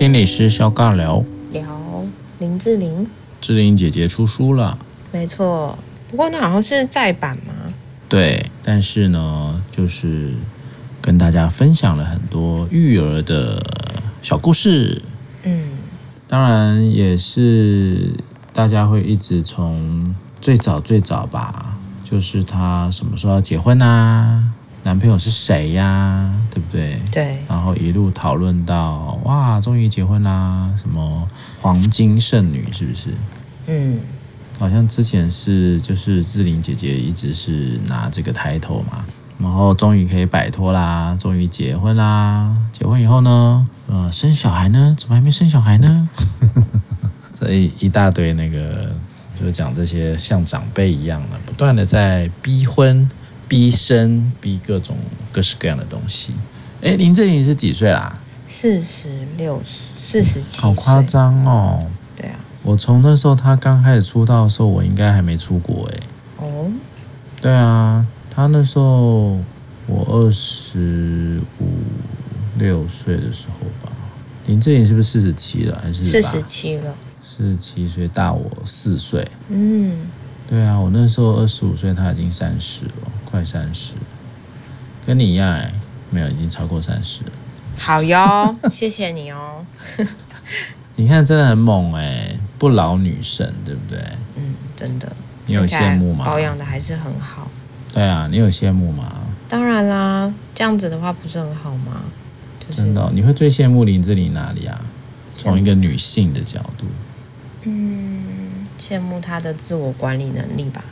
心理师肖尬聊，聊林志玲，志玲姐姐出书了，没错。不过那好像是再版嘛。对，但是呢，就是跟大家分享了很多育儿的小故事。嗯，当然也是大家会一直从最早最早吧，就是她什么时候要结婚啊？男朋友是谁呀？对不对？对。然后一路讨论到哇，终于结婚啦！什么黄金剩女是不是？嗯，好像之前是就是志玲姐姐一直是拿这个抬头嘛，然后终于可以摆脱啦，终于结婚啦！结婚以后呢，呃，生小孩呢？怎么还没生小孩呢？这一一大堆那个，就是讲这些像长辈一样的，不断的在逼婚。逼生，逼各种各式各样的东西。哎，林志颖是几岁啦？四十六，四十七。好夸张哦！对啊，我从那时候他刚开始出道的时候，我应该还没出国哎。哦，对啊，他那时候我二十五六岁的时候吧。林志颖是不是四十七了？还是四十七了？四十七岁，大我四岁。嗯。对啊，我那时候二十五岁，他已经三十了，快三十，跟你一样哎，没有，已经超过三十了。好哟，谢谢你哦。你看，真的很猛哎，不老女神，对不对？嗯，真的。你有羡慕吗？保养的还是很好。对啊，你有羡慕吗？当然啦，这样子的话不是很好吗？就是、真的、哦，你会最羡慕林志玲哪里啊？从一个女性的角度。嗯羡慕她的自我管理能力吧，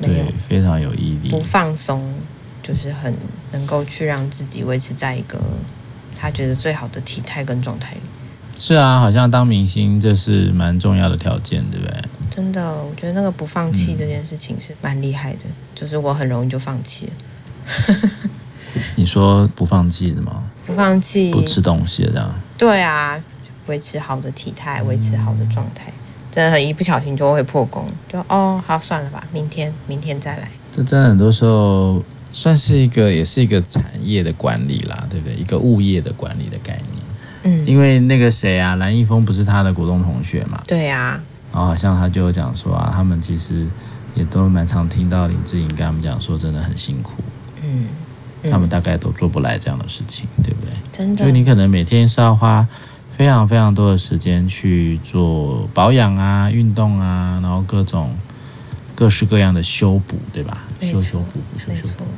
对，非常有毅力，不放松，就是很能够去让自己维持在一个他觉得最好的体态跟状态。是啊，好像当明星这是蛮重要的条件，对不对？真的，我觉得那个不放弃这件事情是蛮厉害的，嗯、就是我很容易就放弃了。你说不放弃的吗？不放弃，不吃东西这样？对啊，维持好的体态，维持好的状态。嗯真的很一不小心就会破功，就哦，好算了吧，明天明天再来。这真的很多时候算是一个，也是一个产业的管理啦，对不对？一个物业的管理的概念。嗯，因为那个谁啊，蓝一峰不是他的股东同学嘛？对呀。然后好像他就讲说啊，他们其实也都蛮常听到林志颖跟他们讲说，真的很辛苦。嗯。嗯。他们大概都做不来这样的事情，对不对？真的。所以你可能每天是要花。非常非常多的时间去做保养啊、运动啊，然后各种各式各样的修补，对吧？修修补补，修修补补。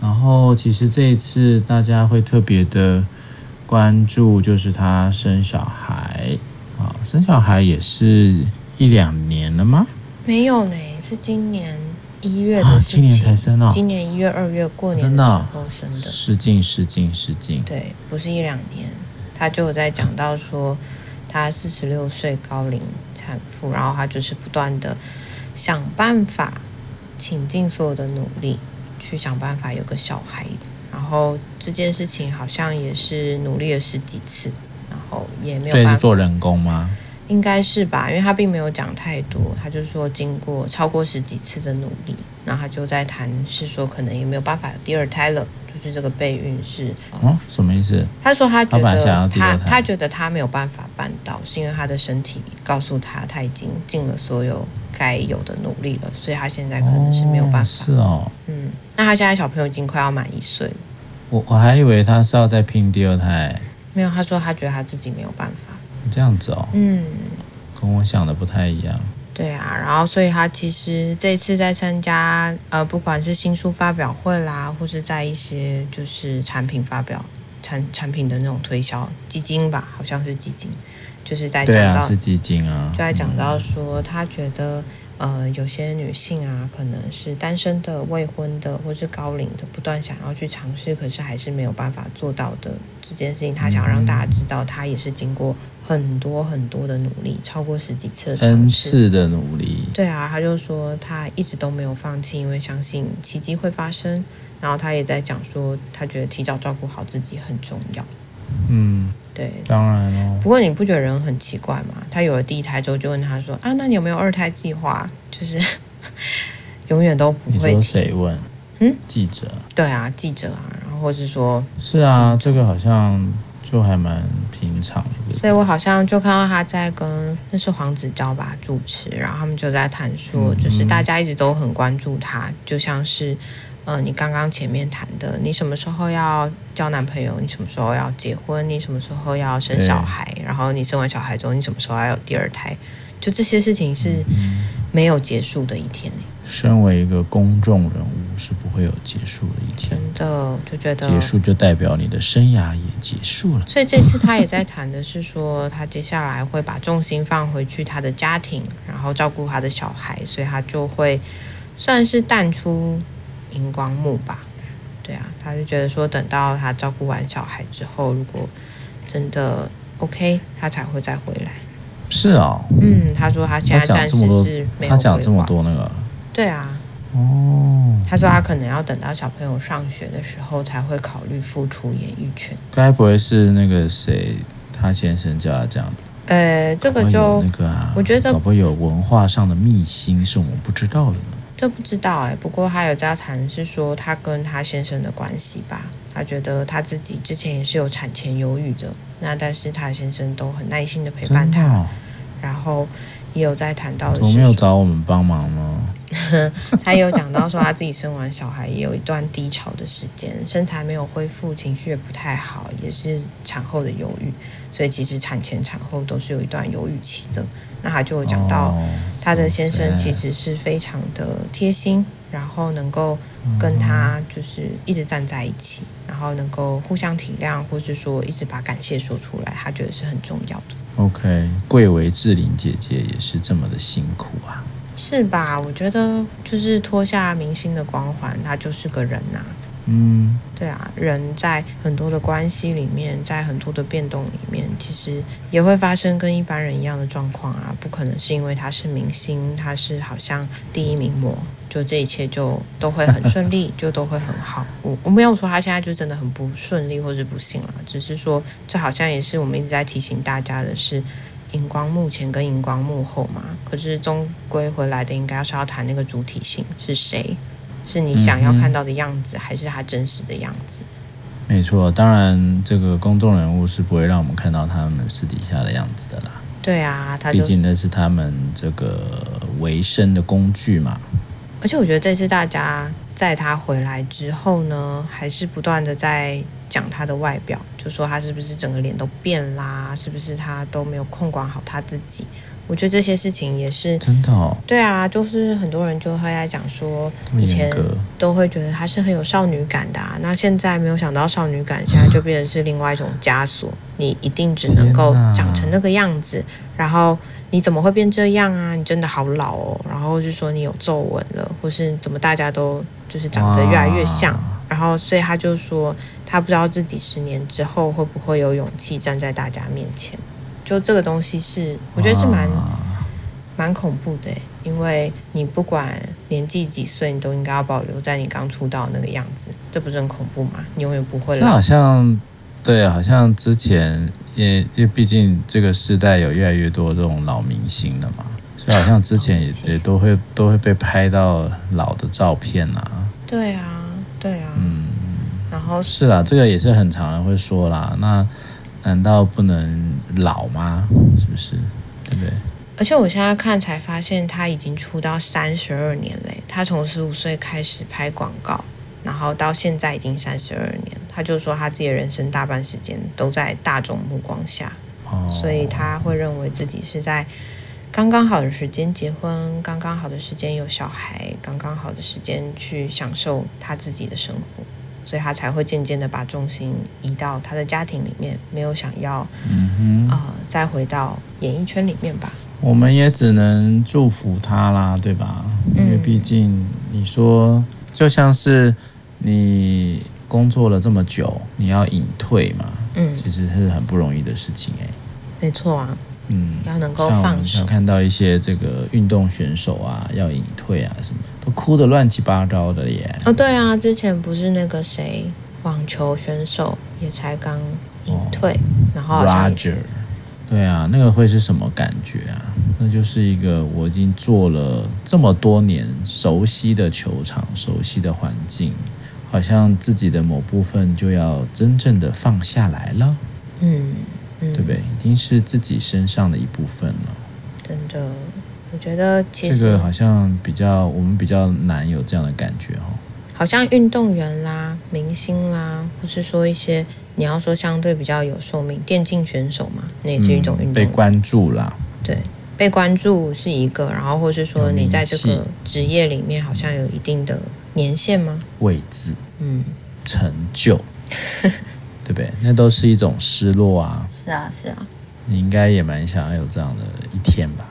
然后其实这一次大家会特别的关注，就是她生小孩啊，生小孩也是一两年了吗？没有呢，是今年一月的事情。今年才生哦。今年一月、二月过年的时候生的。失敬失敬失敬。对，不是一两年。他就有在讲到说，他四十六岁高龄产妇，然后他就是不断的想办法，倾尽所有的努力去想办法有个小孩，然后这件事情好像也是努力了十几次，然后也没有办法。做人工吗？应该是吧，因为他并没有讲太多，他就说经过超过十几次的努力，然后他就在谈是说可能也没有办法有第二胎了。就是这个备孕是哦，什么意思？他说他觉得他他，他觉得他没有办法办到，是因为他的身体告诉他他已经尽了所有该有的努力了，所以他现在可能是没有办法。哦是哦，嗯，那他现在小朋友已经快要满一岁了。我我还以为他是要再拼第二胎。没有，他说他觉得他自己没有办法。这样子哦，嗯，跟我想的不太一样。对啊，然后所以他其实这次在参加呃，不管是新书发表会啦，或是在一些就是产品发表产产品的那种推销基金吧，好像是基金，就是在讲到、啊、是基金啊，就在讲到说他觉得。呃，有些女性啊，可能是单身的、未婚的，或是高龄的，不断想要去尝试，可是还是没有办法做到的这件事情。她想让大家知道，她也是经过很多很多的努力，超过十几次的尝试的努力。对啊，她就说她一直都没有放弃，因为相信奇迹会发生。然后她也在讲说，她觉得提早照顾好自己很重要。嗯。对，当然了。不过你不觉得人很奇怪吗？他有了第一胎之后，就问他说：“啊，那你有没有二胎计划？”就是 永远都不会。你说谁问？嗯，记者。对啊，记者啊，然后或是说，是啊，这个好像就还蛮平常的。所以我好像就看到他在跟那是黄子佼吧主持，然后他们就在谈说，就是大家一直都很关注他，就像是呃你刚刚前面谈的，你什么时候要交男朋友？你什么时候要结婚？你什么时候要生小孩？然后你生完小孩之后，你什么时候要有第二胎？就这些事情是没有结束的一天呢。身为一个公众人物，是不会有结束的一天。真的就觉得结束就代表你的生涯也结束了。所以这次他也在谈的是说，他接下来会把重心放回去他的家庭，然后照顾他的小孩，所以他就会算是淡出荧光幕吧。对啊，他就觉得说，等到他照顾完小孩之后，如果真的 OK，他才会再回来。是啊、哦，嗯，他说他现在暂时是没有。他讲这么多那个。对啊，哦，他说他可能要等到小朋友上学的时候才会考虑复出演艺圈。该不会是那个谁，他先生叫他这样？呃，这个就那个啊，我觉得会不会有文化上的秘辛是我们不知道的呢？这不知道哎，不过他有在谈是说他跟他先生的关系吧。他觉得他自己之前也是有产前忧郁的，那但是他先生都很耐心的陪伴他，哦、然后也有在谈到的是，我没有找我们帮忙吗？他有讲到说他自己生完小孩也有一段低潮的时间，身材没有恢复，情绪也不太好，也是产后的忧郁，所以其实产前产后都是有一段忧郁期的。那他就有讲到他的先生其实是非常的贴心，然后能够跟他就是一直站在一起，然后能够互相体谅，或是说一直把感谢说出来，他觉得是很重要的。OK，贵为志玲姐姐也是这么的辛苦啊。是吧？我觉得就是脱下明星的光环，他就是个人呐、啊。嗯，对啊，人在很多的关系里面，在很多的变动里面，其实也会发生跟一般人一样的状况啊。不可能是因为他是明星，他是好像第一名模，就这一切就都会很顺利，就都会很好。我我没有说他现在就真的很不顺利或者不幸了，只是说这好像也是我们一直在提醒大家的是。荧光幕前跟荧光幕后嘛，可是终归回来的应该是要谈那个主体性是谁，是你想要看到的样子，嗯、还是他真实的样子？没错，当然这个公众人物是不会让我们看到他们私底下的样子的啦。对啊，他毕竟那是他们这个维生的工具嘛。而且我觉得这次大家在他回来之后呢，还是不断的在。讲他的外表，就说他是不是整个脸都变啦？是不是他都没有控管好他自己？我觉得这些事情也是真的哦。对啊，就是很多人就会在讲说，以前都会觉得他是很有少女感的啊，那现在没有想到少女感，现在就变成是另外一种枷锁。你一定只能够长成那个样子，然后你怎么会变这样啊？你真的好老哦。然后就说你有皱纹了，或是怎么大家都就是长得越来越像。然后所以他就说。他不知道自己十年之后会不会有勇气站在大家面前，就这个东西是我觉得是蛮蛮恐怖的，因为你不管年纪几岁，你都应该要保留在你刚出道那个样子，这不是很恐怖吗？你永远不会。这好像对，好像之前也因为毕竟这个时代有越来越多这种老明星了嘛，所以好像之前也也都会都会被拍到老的照片啊。对啊，对啊，嗯。然后是啦，这个也是很常人会说啦。那难道不能老吗？是不是？对不对？而且我现在看才发现，他已经出道三十二年嘞。他从十五岁开始拍广告，然后到现在已经三十二年。他就说他自己的人生大半时间都在大众目光下，哦，所以他会认为自己是在刚刚好的时间结婚，刚刚好的时间有小孩，刚刚好的时间去享受他自己的生活。所以他才会渐渐的把重心移到他的家庭里面，没有想要，嗯哼，呃，再回到演艺圈里面吧。我们也只能祝福他啦，对吧？因为毕竟你说，就像是你工作了这么久，你要隐退嘛，嗯，其实是很不容易的事情哎。没错啊。嗯，要能够放手。看到一些这个运动选手啊，要隐退啊，什么都哭的乱七八糟的耶。哦，对啊，之前不是那个谁，网球选手也才刚隐退，哦、然后 Roger，对啊，那个会是什么感觉啊？那就是一个我已经做了这么多年，熟悉的球场，熟悉的环境，好像自己的某部分就要真正的放下来了。嗯，嗯，对不对？已经是自己身上的一部分了。真的，我觉得其实这个好像比较我们比较难有这样的感觉哦。好像运动员啦、明星啦，或是说一些你要说相对比较有寿命，电竞选手嘛，那也是一种运动、嗯、被关注啦。对，被关注是一个，然后或是说你在这个职业里面好像有一定的年限吗？位置，嗯，成就，对不对？那都是一种失落啊。是啊，是啊。你应该也蛮想要有这样的一天吧？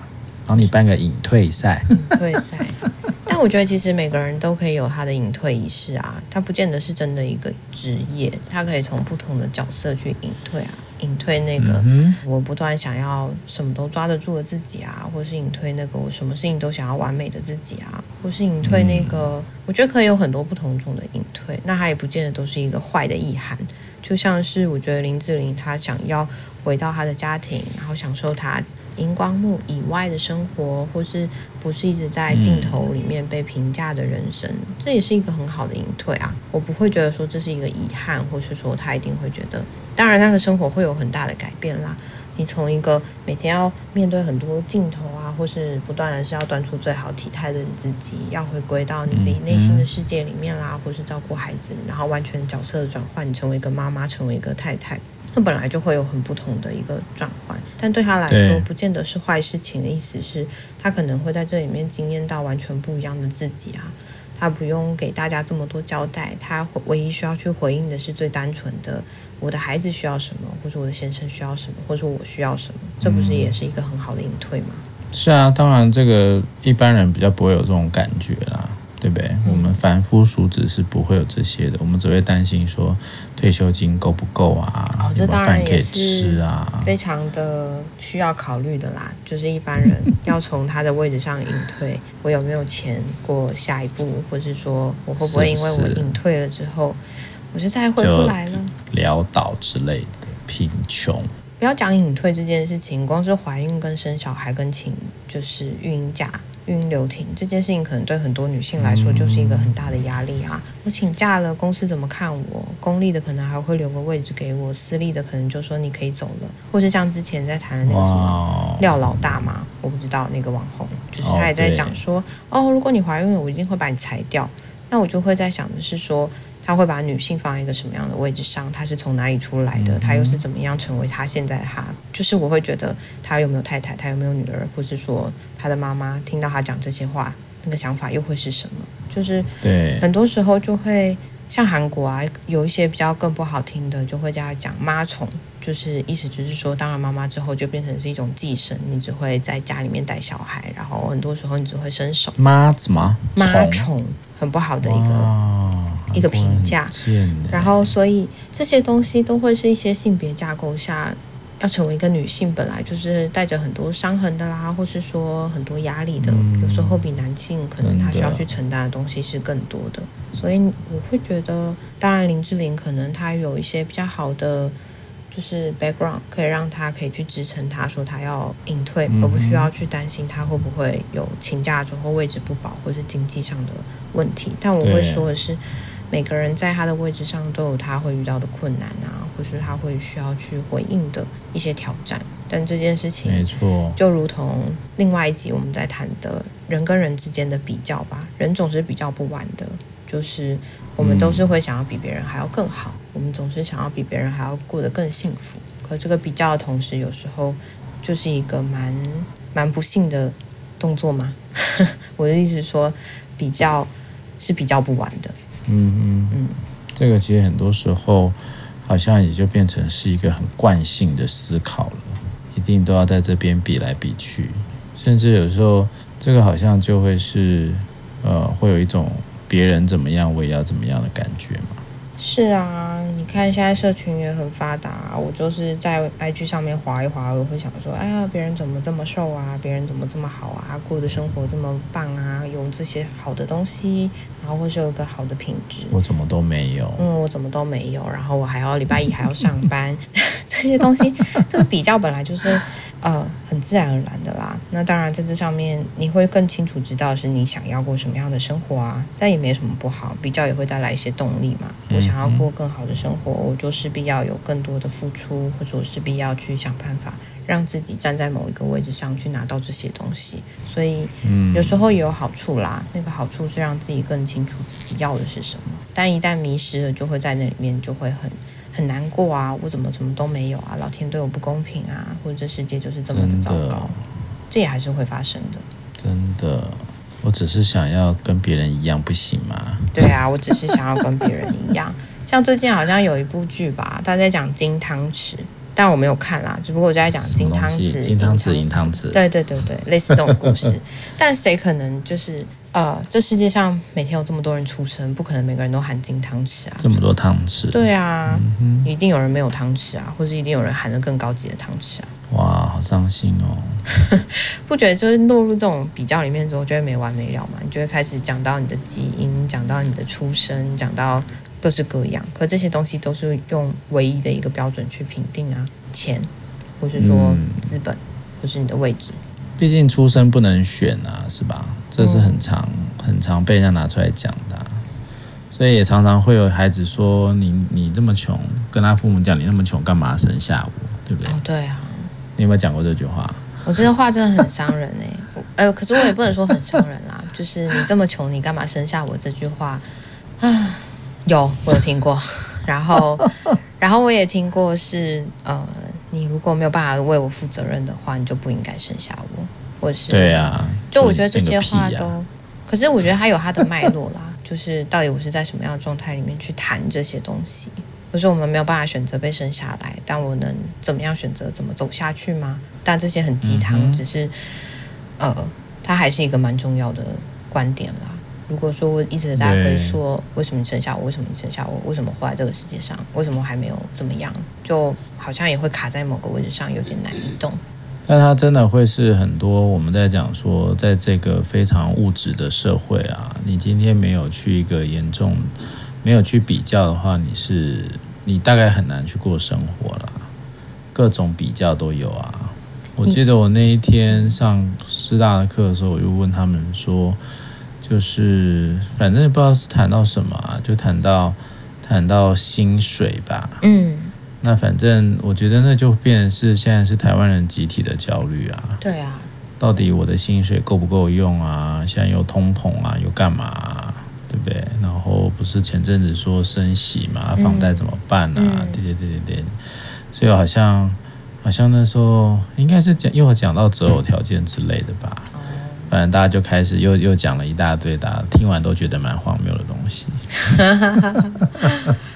然后你办个隐退赛，隐退赛。但我觉得其实每个人都可以有他的隐退仪式啊，他不见得是真的一个职业，他可以从不同的角色去隐退啊，隐退那个我不断想要什么都抓得住的自己啊，或是隐退那个我什么事情都想要完美的自己啊，或是隐退那个，我觉得可以有很多不同种的隐退，那他也不见得都是一个坏的意涵，就像是我觉得林志玲她想要回到她的家庭，然后享受她。荧光幕以外的生活，或是不是一直在镜头里面被评价的人生，嗯，这也是一个很好的隐退啊！我不会觉得说这是一个遗憾，或是说他一定会觉得，当然他的生活会有很大的改变啦。你从一个每天要面对很多镜头啊，或是不断的是要端出最好体态的你自己，要回归到你自己内心的世界里面啦，或是照顾孩子，然后完全角色的转换，你成为一个妈妈，成为一个太太。那本来就会有很不同的一个转换，但对他来说，不见得是坏事情的意思是，他可能会在这里面经验到完全不一样的自己啊。他不用给大家这么多交代，他唯一需要去回应的是最单纯的：我的孩子需要什么，或者我的先生需要什么，或者我需要什么。这不是也是一个很好的隐退吗？是啊，当然这个一般人比较不会有这种感觉啦。对不对？我们凡夫俗子是不会有这些的，我们只会担心说退休金够不够啊？哦，这当然也是啊，非常的需要考虑的啦。就是一般人 要从他的位置上隐退，我有没有钱过下一步，或是说我会不会因为我隐退了之后，我就再回不来了，潦倒之类的贫穷。不要讲隐退这件事情，光是怀孕跟生小孩跟请就是孕假。孕留停这件事情，可能对很多女性来说就是一个很大的压力啊！我请假了，公司怎么看我？公立的可能还会留个位置给我，私立的可能就说你可以走了，或者像之前在谈的那个什么廖老大嘛，我不知道那个网红，就是他也在讲说，哦，如果你怀孕了，我一定会把你裁掉。那我就会在想的是说。他会把女性放在一个什么样的位置上？他是从哪里出来的？他又是怎么样成为他现在他？就是我会觉得他有没有太太？他有没有女儿？或是说他的妈妈听到他讲这些话，那个想法又会是什么？就是对，很多时候就会像韩国啊，有一些比较更不好听的，就会叫他讲妈宠，就是意思就是说，当了妈妈之后就变成是一种寄生，你只会在家里面带小孩，然后很多时候你只会伸手。妈怎么？妈宠，很不好的一个。一个评价，然后所以这些东西都会是一些性别架构下要成为一个女性，本来就是带着很多伤痕的啦，或是说很多压力的，有时候比男性可能他需要去承担的东西是更多的。所以我会觉得，当然林志玲可能她有一些比较好的就是 background，可以让她可以去支撑她说她要隐退，而不需要去担心她会不会有请假之后位置不保或是经济上的问题。但我会说的是。每个人在他的位置上都有他会遇到的困难啊，或是他会需要去回应的一些挑战。但这件事情，没错，就如同另外一集我们在谈的人跟人之间的比较吧，人总是比较不完的，就是我们都是会想要比别人还要更好，嗯，我们总是想要比别人还要过得更幸福。可这个比较的同时，有时候就是一个蛮蛮不幸的动作嘛。我的意思是说，比较是比较不完的。嗯嗯嗯，这个其实很多时候好像也就变成是一个很惯性的思考了，一定都要在这边比来比去，甚至有时候这个好像就会是呃，会有一种别人怎么样我也要怎么样的感觉嘛。是啊，你看现在社群也很发达，我就是在 IG 上面划一划，我会想说，哎呀，别人怎么这么瘦啊？别人怎么这么好啊？过的生活这么棒啊？有这些好的东西，然后或是有个好的品质，我怎么都没有？嗯，我怎么都没有？然后我还要礼拜一还要上班，这些东西，这个比较本来就是呃，很自然而然的啦。那当然，在这上面你会更清楚知道是你想要过什么样的生活啊。但也没什么不好，比较也会带来一些动力嘛。我想要过更好的生活，我就势必要有更多的付出，或者我势必要去想办法让自己站在某一个位置上去拿到这些东西。所以，有时候也有好处啦。那个好处是让自己更清楚自己要的是什么。但一旦迷失了，就会在那里面就会很。很难过啊！我怎么什么都没有啊？老天对我不公平啊！或者这世界就是这么的糟糕，这也还是会发生的。真的，我只是想要跟别人一样，不行吗？对啊，我只是想要跟别人一样。像最近好像有一部剧吧，他在讲金汤匙，但我没有看啦，只不过我在讲金汤匙、金汤匙、银汤匙。对对对对，类似这种故事。但谁可能就是？呃，这世界上每天有这么多人出生，不可能每个人都含金汤匙啊！这么多汤匙，对啊，嗯、一定有人没有汤匙啊，或者一定有人含了更高级的汤匙啊！哇，好伤心哦！不觉得就是落入这种比较里面之后，就会没完没了嘛？你就会开始讲到你的基因，讲到你的出生，讲到各式各样。可这些东西都是用唯一的一个标准去评定啊，钱，或是说资本，嗯、或是你的位置。毕竟出生不能选啊，是吧？这是很常、嗯、很常被人家拿出来讲的、啊，所以也常常会有孩子说：“你你这么穷，跟他父母讲你那么穷，干嘛生下我？对不对？”哦，对啊。你有没有讲过这句话？我这个话真的很伤人哎、欸！哎，可是我也不能说很伤人啦。就是你这么穷，你干嘛生下我？这句话啊，有我有听过。然后，然后我也听过是呃。你如果没有办法为我负责任的话，你就不应该生下我。或是对啊，就我觉得这些话都，啊、可是我觉得它有它的脉络啦。就是到底我是在什么样的状态里面去谈这些东西？不是我们没有办法选择被生下来，但我能怎么样选择怎么走下去吗？但这些很鸡汤，嗯、只是呃，它还是一个蛮重要的观点啦。如果说我一直在回说为什么你生下我，为什么你生下我，为什么活在这个世界上，为什么还没有怎么样，就好像也会卡在某个位置上，有点难移动。但它真的会是很多我们在讲说，在这个非常物质的社会啊，你今天没有去一个严重，没有去比较的话，你是你大概很难去过生活了。各种比较都有啊。我记得我那一天上师大的课的时候，我就问他们说。就是反正也不知道是谈到什么啊，就谈到谈到薪水吧。嗯，那反正我觉得那就变成是现在是台湾人集体的焦虑啊。对啊，到底我的薪水够不够用啊？现在又通膨啊，又干嘛啊？对不对？然后不是前阵子说升息嘛，房贷怎么办啊？嗯、对对对对对，所以好像好像那时候应该是讲又讲到择偶条件之类的吧。反正大家就开始又又讲了一大堆，大家听完都觉得蛮荒谬的东西。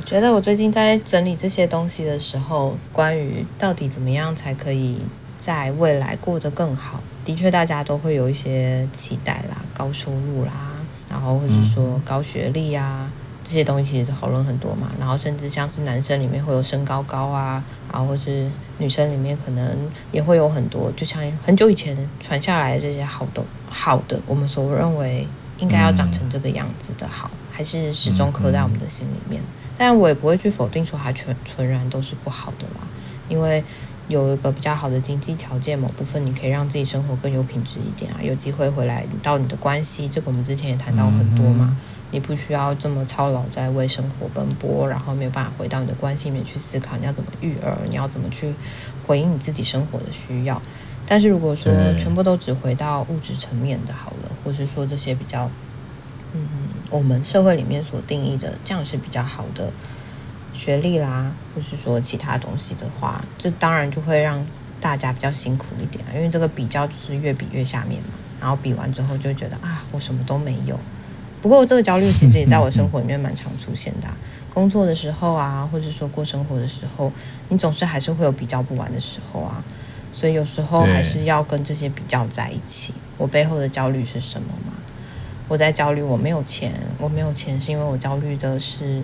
我觉得我最近在整理这些东西的时候，关于到底怎么样才可以在未来过得更好，的确大家都会有一些期待啦，高收入啦，然后或者说高学历啊。这些东西其实讨论很多嘛，然后甚至像是男生里面会有身高高啊，然后或是女生里面可能也会有很多，就像很久以前传下来的这些好的好的，我们所认为应该要长成这个样子的好，还是始终刻在我们的心里面。但我也不会去否定说它全纯然都是不好的啦，因为有一个比较好的经济条件，某部分你可以让自己生活更有品质一点啊，有机会回来到你的关系，这个我们之前也谈到很多嘛。你不需要这么操劳在为生活奔波，然后没有办法回到你的关系里面去思考你要怎么育儿，你要怎么去回应你自己生活的需要。但是如果说全部都只回到物质层面的好了，或是说这些比较，嗯，我们社会里面所定义的这样是比较好的学历啦，或是说其他东西的话，这当然就会让大家比较辛苦一点，因为这个比较就是越比越下面嘛，然后比完之后就觉得啊，我什么都没有。不过这个焦虑其实也在我生活里面蛮常出现的，工作的时候啊，或者说过生活的时候，你总是还是会有比较不完的时候啊，所以有时候还是要跟这些比较在一起。我背后的焦虑是什么？我在焦虑我没有钱，我没有钱是因为我焦虑的是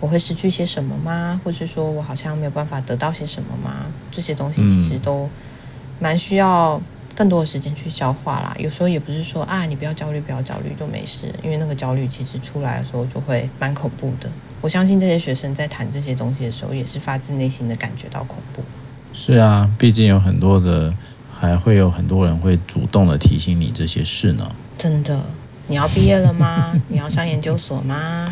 我会失去些什么吗？或是说我好像没有办法得到些什么吗？这些东西其实都蛮需要。更多的时间去消化啦，有时候也不是说啊，你不要焦虑，不要焦虑就没事，因为那个焦虑其实出来的时候就会蛮恐怖的。我相信这些学生在谈这些东西的时候，也是发自内心的感觉到恐怖。是啊，毕竟有很多的，还会有很多人会主动的提醒你这些事呢。真的，你要毕业了吗？你要上研究所吗？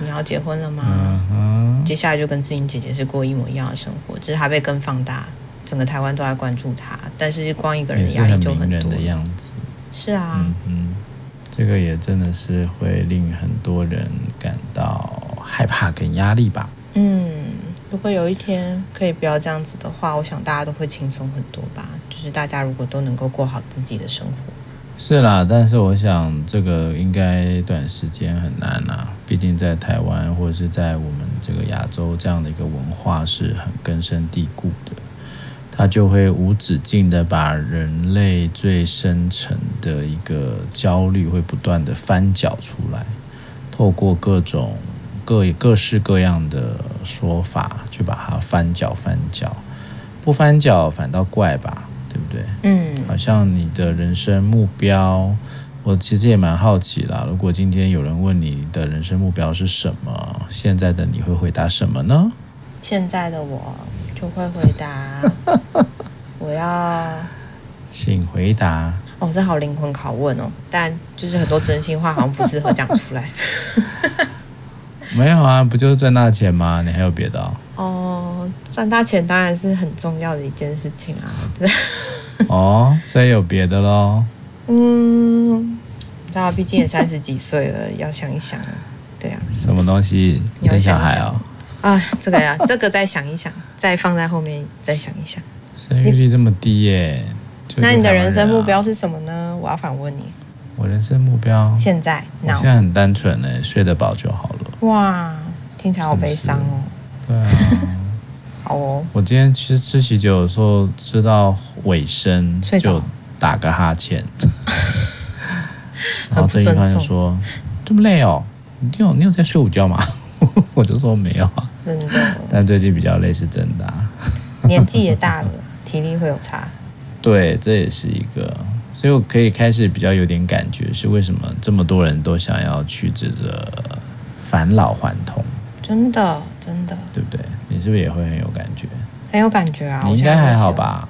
你要结婚了吗？嗯。接下来就跟志玲姐姐是过一模一样的生活，只是她被更放大，整个台湾都在关注她，但是光一个人压力就很多。的样子。是啊。嗯嗯。这个也真的是会令很多人感到害怕跟压力吧。嗯，如果有一天可以不要这样子的话，我想大家都会轻松很多吧。就是大家如果都能够过好自己的生活。是啦，但是我想这个应该短时间很难啦。毕竟在台湾或者是在我们这个亚洲这样的一个文化是很根深蒂固的。它就会无止境的把人类最深层的一个焦虑会不断的翻搅出来，透过各种各各式各样的说法去把它翻搅翻搅，不翻搅反倒怪吧，对不对？嗯，好像你的人生目标，我其实也蛮好奇啦。如果今天有人问你的人生目标是什么，现在的你会回答什么呢？现在的我。就会回答，我要，请回答。哦，这好灵魂拷问哦，但就是很多真心话好像不适合讲出来。没有啊，不就是赚大钱吗？你还有别的哦？哦，赚大钱当然是很重要的一件事情啊。对。哦，所以有别的喽？嗯，你知道，毕竟也三十几岁了，要想一想。对啊。什么东西？生小孩哦。啊，这个呀，这个再想一想，再放在后面再想一想。生育率这么低耶？那你的人生目标是什么呢？我要反问你。我人生目标现在，我现在很单纯呢，睡得饱就好了。哇，听起来好悲伤哦。对啊。好哦。我今天其实吃喜酒的时候，吃到尾声就打个哈欠。然后这一番就说：“这么累哦，你有你有在睡午觉吗？” 我就说没有啊，真的。但最近比较累是真的啊。年纪也大了，体力会有差。对，这也是一个，所以我可以开始比较有点感觉，是为什么这么多人都想要去这个返老还童？真的，真的，对不对？你是不是也会很有感觉？很有感觉啊！你应该还好吧？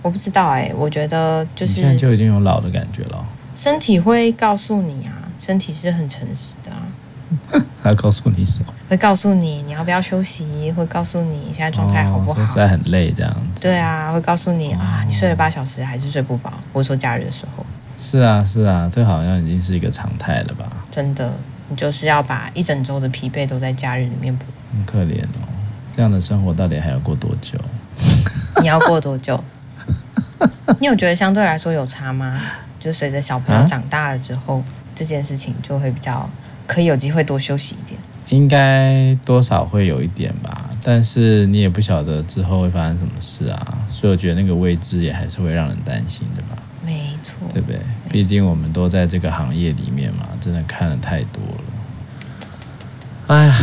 我不知道哎、欸，我觉得就是现在就已经有老的感觉了。身体会告诉你啊，身体是很诚实的啊。他告诉你什么？会告诉你你要不要休息，会告诉你现在状态好不好？现在很累这样子。对啊，会告诉你啊，你睡了八小时还是睡不饱。或者说假日的时候。是啊，是啊，这好像已经是一个常态了吧？真的，你就是要把一整周的疲惫都在假日里面补。很可怜哦，这样的生活到底还要过多久？你要过多久？你有觉得相对来说有差吗？就随着小朋友长大了之后，啊、这件事情就会比较。可以有机会多休息一点，应该多少会有一点吧，但是你也不晓得之后会发生什么事啊，所以我觉得那个未知也还是会让人担心的吧。没错，对不对？毕竟我们都在这个行业里面嘛，真的看了太多了。哎呀，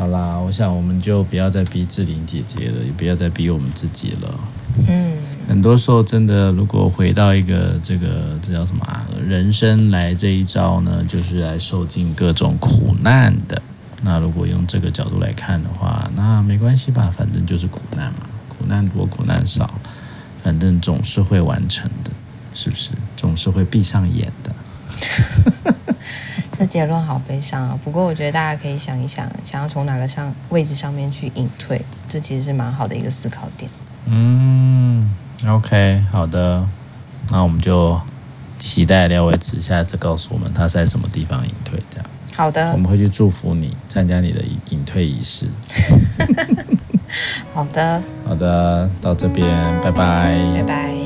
好啦，我想我们就不要再逼志玲姐姐了，也不要再逼我们自己了。嗯，很多时候真的，如果回到一个这个这叫什么啊？人生来这一招呢，就是来受尽各种苦难的。那如果用这个角度来看的话，那没关系吧，反正就是苦难嘛，苦难多苦难少，反正总是会完成的，是不是？总是会闭上眼的。这结论好悲伤啊！不过我觉得大家可以想一想，想要从哪个上位置上面去隐退，这其实是蛮好的一个思考点。嗯，OK，好的，那我们就期待廖伟慈下次告诉我们他在什么地方隐退，这样。好的，我们会去祝福你参加你的隐退仪式。好的，好的，到这边，拜拜，拜拜。